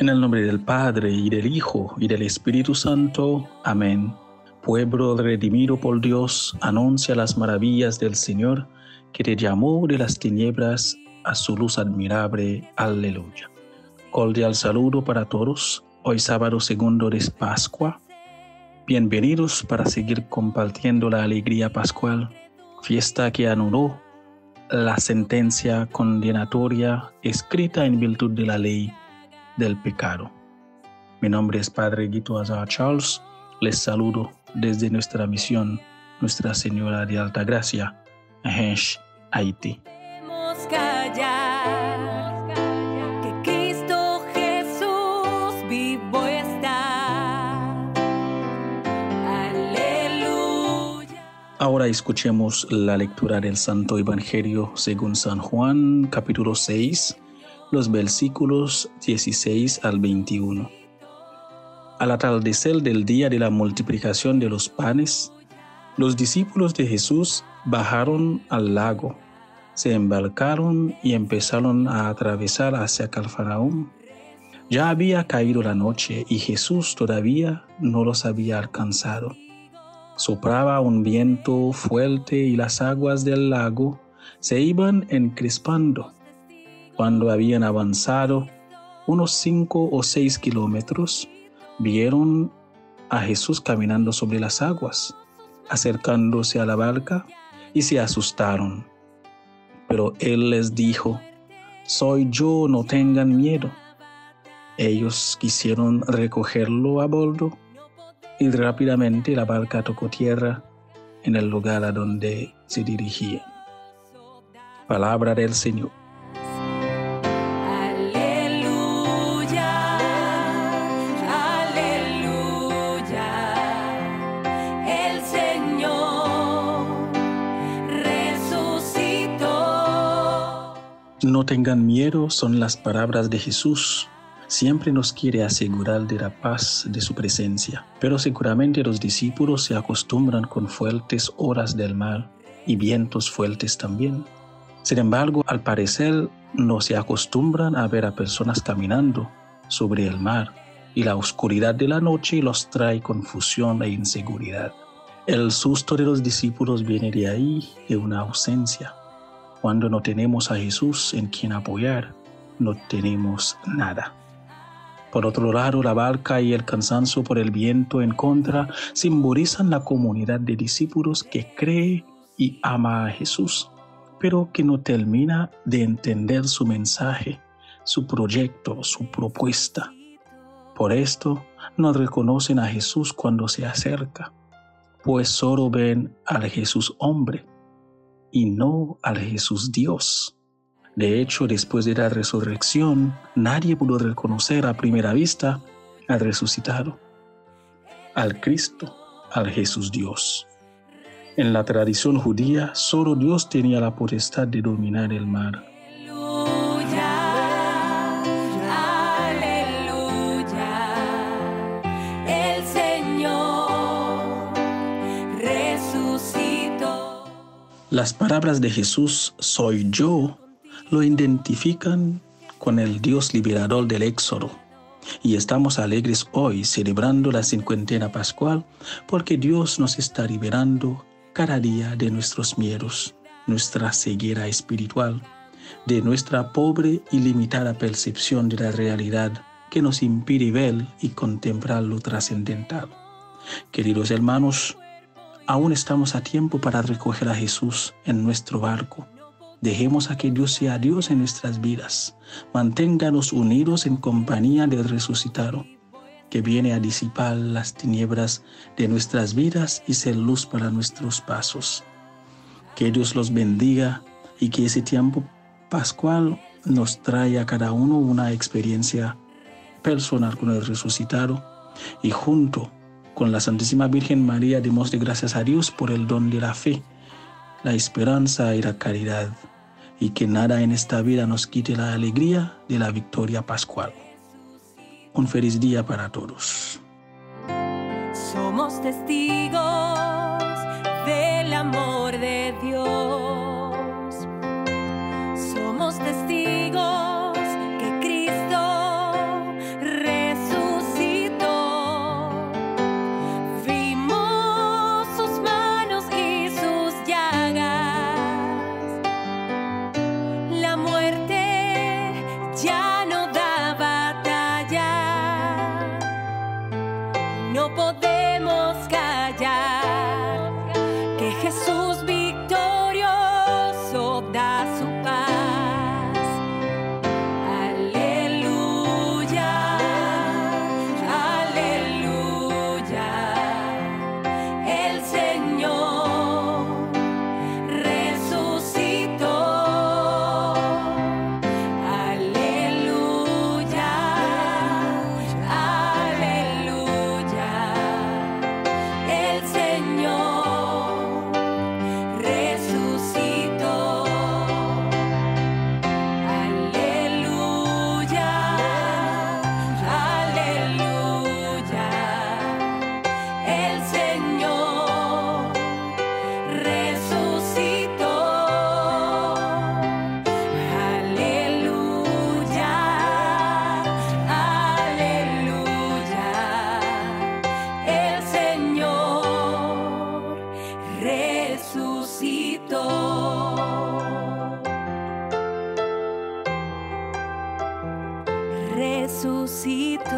En el nombre del Padre, y del Hijo, y del Espíritu Santo. Amén. Pueblo redimido por Dios, anuncia las maravillas del Señor, que te llamó de las tinieblas a su luz admirable. Aleluya. Cordial saludo para todos. Hoy sábado segundo de Pascua. Bienvenidos para seguir compartiendo la alegría pascual, fiesta que anuló la sentencia condenatoria escrita en virtud de la ley del pecado. Mi nombre es Padre Guito Azar Charles. Les saludo desde nuestra misión Nuestra Señora de Alta Gracia, Hensh, Haití. Ahora escuchemos la lectura del Santo Evangelio según San Juan, capítulo 6 los versículos 16 al 21. Al atardecer del día de la multiplicación de los panes, los discípulos de Jesús bajaron al lago, se embarcaron y empezaron a atravesar hacia Calfaraúm. Ya había caído la noche y Jesús todavía no los había alcanzado. Sopraba un viento fuerte y las aguas del lago se iban encrespando cuando habían avanzado unos cinco o seis kilómetros, vieron a Jesús caminando sobre las aguas, acercándose a la barca, y se asustaron. Pero él les dijo, Soy yo, no tengan miedo. Ellos quisieron recogerlo a bordo y rápidamente la barca tocó tierra en el lugar a donde se dirigían. Palabra del Señor. No tengan miedo son las palabras de Jesús. Siempre nos quiere asegurar de la paz de su presencia, pero seguramente los discípulos se acostumbran con fuertes horas del mar y vientos fuertes también. Sin embargo, al parecer no se acostumbran a ver a personas caminando sobre el mar y la oscuridad de la noche los trae confusión e inseguridad. El susto de los discípulos viene de ahí, de una ausencia. Cuando no tenemos a Jesús en quien apoyar, no tenemos nada. Por otro lado, la barca y el cansancio por el viento en contra simbolizan la comunidad de discípulos que cree y ama a Jesús, pero que no termina de entender su mensaje, su proyecto, su propuesta. Por esto, no reconocen a Jesús cuando se acerca, pues solo ven al Jesús hombre y no al Jesús Dios. De hecho, después de la resurrección, nadie pudo reconocer a primera vista al resucitado, al Cristo, al Jesús Dios. En la tradición judía, solo Dios tenía la potestad de dominar el mar. Las palabras de Jesús, soy yo, lo identifican con el Dios liberador del Éxodo. Y estamos alegres hoy celebrando la cincuentena pascual porque Dios nos está liberando cada día de nuestros miedos, nuestra ceguera espiritual, de nuestra pobre y limitada percepción de la realidad que nos impide ver y contemplar lo trascendental. Queridos hermanos, Aún estamos a tiempo para recoger a Jesús en nuestro barco. Dejemos a que Dios sea Dios en nuestras vidas. Manténganos unidos en compañía del resucitado, que viene a disipar las tinieblas de nuestras vidas y ser luz para nuestros pasos. Que Dios los bendiga y que ese tiempo pascual nos traiga a cada uno una experiencia personal con el resucitado y junto con la Santísima Virgen María demos de gracias a Dios por el don de la fe, la esperanza y la caridad, y que nada en esta vida nos quite la alegría de la victoria pascual. Un feliz día para todos. Somos testigos el amor. Resucitó.